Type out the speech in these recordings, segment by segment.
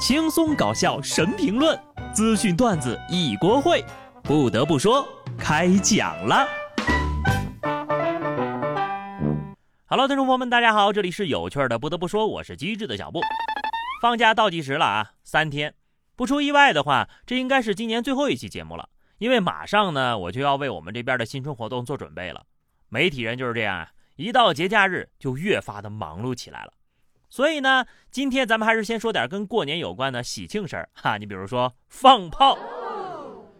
轻松搞笑神评论，资讯段子一锅烩。不得不说，开讲了。Hello，听众朋友们，大家好，这里是有趣的。不得不说，我是机智的小布。放假倒计时了啊，三天。不出意外的话，这应该是今年最后一期节目了，因为马上呢，我就要为我们这边的新春活动做准备了。媒体人就是这样啊，一到节假日就越发的忙碌起来了。所以呢，今天咱们还是先说点跟过年有关的喜庆事儿 哈。你比如说放炮，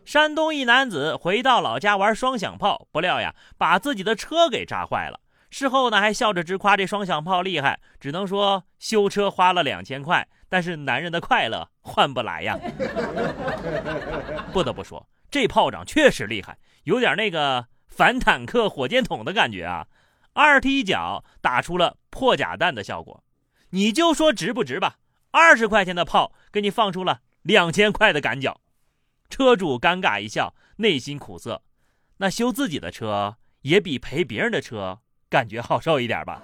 山东一男子回到老家玩双响炮，不料呀，把自己的车给炸坏了。事后呢，还笑着直夸这双响炮厉害，只能说修车花了两千块，但是男人的快乐换不来呀。不得不说，这炮仗确实厉害，有点那个反坦克火箭筒的感觉啊，二踢脚打出了破甲弹的效果。你就说值不值吧？二十块钱的炮给你放出了两千块的赶脚，车主尴尬一笑，内心苦涩。那修自己的车也比赔别人的车感觉好受一点吧？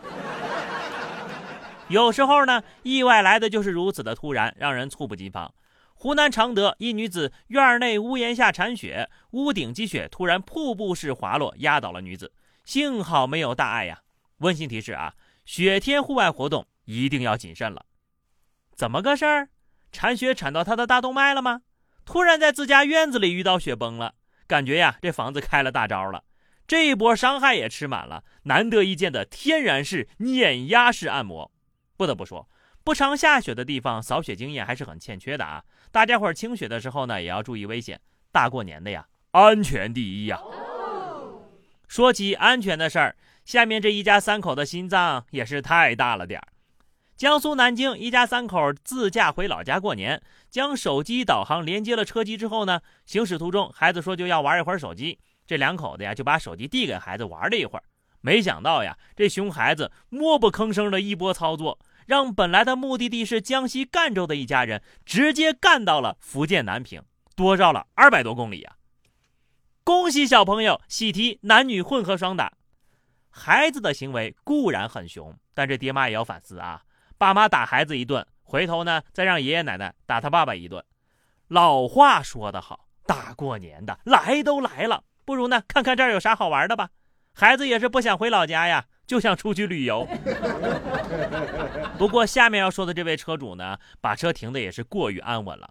有时候呢，意外来的就是如此的突然，让人猝不及防。湖南常德一女子院内屋檐下铲雪，屋顶积雪突然瀑布式滑落，压倒了女子，幸好没有大碍呀。温馨提示啊，雪天户外活动。一定要谨慎了，怎么个事儿？铲雪铲到他的大动脉了吗？突然在自家院子里遇到雪崩了，感觉呀，这房子开了大招了，这一波伤害也吃满了，难得一见的天然式碾压式按摩。不得不说，不常下雪的地方扫雪经验还是很欠缺的啊！大家伙清雪的时候呢，也要注意危险。大过年的呀，安全第一呀！说起安全的事儿，下面这一家三口的心脏也是太大了点儿。江苏南京一家三口自驾回老家过年，将手机导航连接了车机之后呢，行驶途中，孩子说就要玩一会儿手机，这两口子呀就把手机递给孩子玩了一会儿，没想到呀，这熊孩子默不吭声的一波操作，让本来的目的地是江西赣州的一家人直接干到了福建南平，多绕了二百多公里呀！恭喜小朋友喜提男女混合双打，孩子的行为固然很熊，但这爹妈也要反思啊。爸妈打孩子一顿，回头呢再让爷爷奶奶打他爸爸一顿。老话说得好，大过年的来都来了，不如呢看看这儿有啥好玩的吧。孩子也是不想回老家呀，就想出去旅游。不过下面要说的这位车主呢，把车停的也是过于安稳了。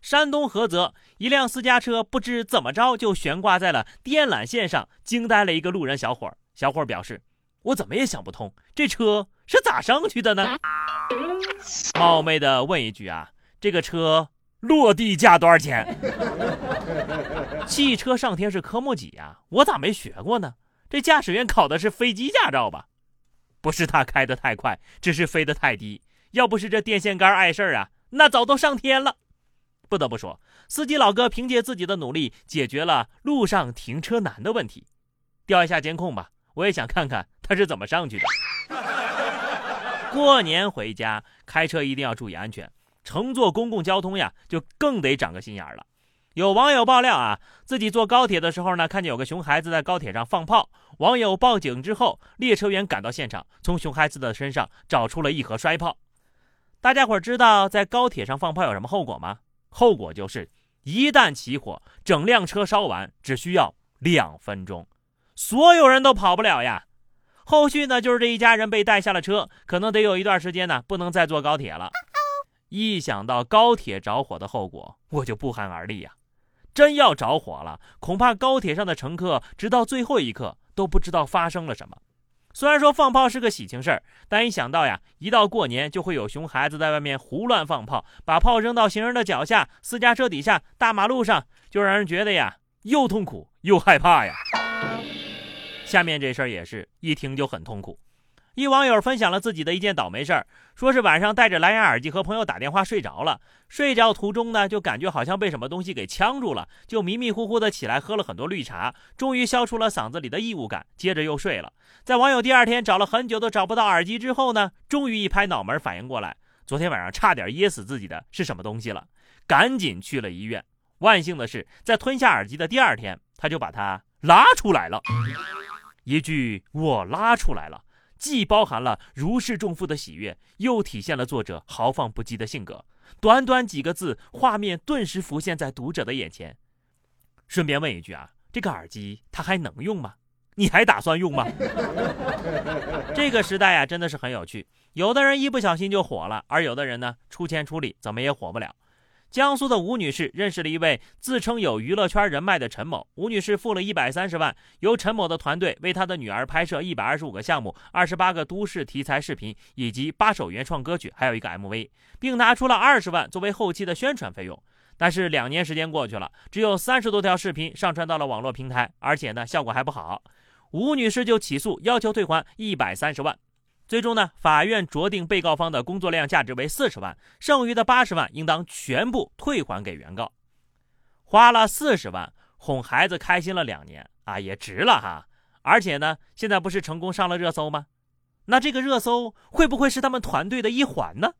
山东菏泽一辆私家车不知怎么着就悬挂在了电缆线上，惊呆了一个路人小伙。小伙表示。我怎么也想不通，这车是咋上去的呢？冒昧的问一句啊，这个车落地价多少钱？汽车上天是科目几呀？我咋没学过呢？这驾驶员考的是飞机驾照吧？不是他开的太快，只是飞得太低。要不是这电线杆碍事儿啊，那早都上天了。不得不说，司机老哥凭借自己的努力解决了路上停车难的问题。调一下监控吧，我也想看看。他是怎么上去的？过年回家开车一定要注意安全，乘坐公共交通呀，就更得长个心眼儿了。有网友爆料啊，自己坐高铁的时候呢，看见有个熊孩子在高铁上放炮。网友报警之后，列车员赶到现场，从熊孩子的身上找出了一盒摔炮。大家伙知道在高铁上放炮有什么后果吗？后果就是一旦起火，整辆车烧完只需要两分钟，所有人都跑不了呀。后续呢，就是这一家人被带下了车，可能得有一段时间呢，不能再坐高铁了。一想到高铁着火的后果，我就不寒而栗呀！真要着火了，恐怕高铁上的乘客直到最后一刻都不知道发生了什么。虽然说放炮是个喜庆事儿，但一想到呀，一到过年就会有熊孩子在外面胡乱放炮，把炮扔到行人的脚下、私家车底下、大马路上，就让人觉得呀，又痛苦又害怕呀。下面这事儿也是一听就很痛苦。一网友分享了自己的一件倒霉事儿，说是晚上戴着蓝牙耳机和朋友打电话睡着了，睡觉途中呢就感觉好像被什么东西给呛住了，就迷迷糊糊的起来喝了很多绿茶，终于消除了嗓子里的异物感，接着又睡了。在网友第二天找了很久都找不到耳机之后呢，终于一拍脑门反应过来，昨天晚上差点噎死自己的是什么东西了，赶紧去了医院。万幸的是，在吞下耳机的第二天，他就把它拉出来了。一句“我拉出来了”，既包含了如释重负的喜悦，又体现了作者豪放不羁的性格。短短几个字，画面顿时浮现在读者的眼前。顺便问一句啊，这个耳机它还能用吗？你还打算用吗？这个时代啊，真的是很有趣。有的人一不小心就火了，而有的人呢，出钱出力怎么也火不了。江苏的吴女士认识了一位自称有娱乐圈人脉的陈某。吴女士付了一百三十万，由陈某的团队为她的女儿拍摄一百二十五个项目、二十八个都市题材视频以及八首原创歌曲，还有一个 MV，并拿出了二十万作为后期的宣传费用。但是两年时间过去了，只有三十多条视频上传到了网络平台，而且呢效果还不好。吴女士就起诉，要求退还一百三十万。最终呢，法院酌定被告方的工作量价值为四十万，剩余的八十万应当全部退还给原告。花了四十万哄孩子开心了两年啊，也值了哈！而且呢，现在不是成功上了热搜吗？那这个热搜会不会是他们团队的一环呢？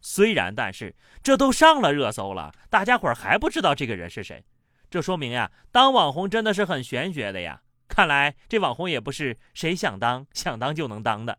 虽然，但是这都上了热搜了，大家伙还不知道这个人是谁，这说明呀，当网红真的是很玄学的呀！看来这网红也不是谁想当想当就能当的。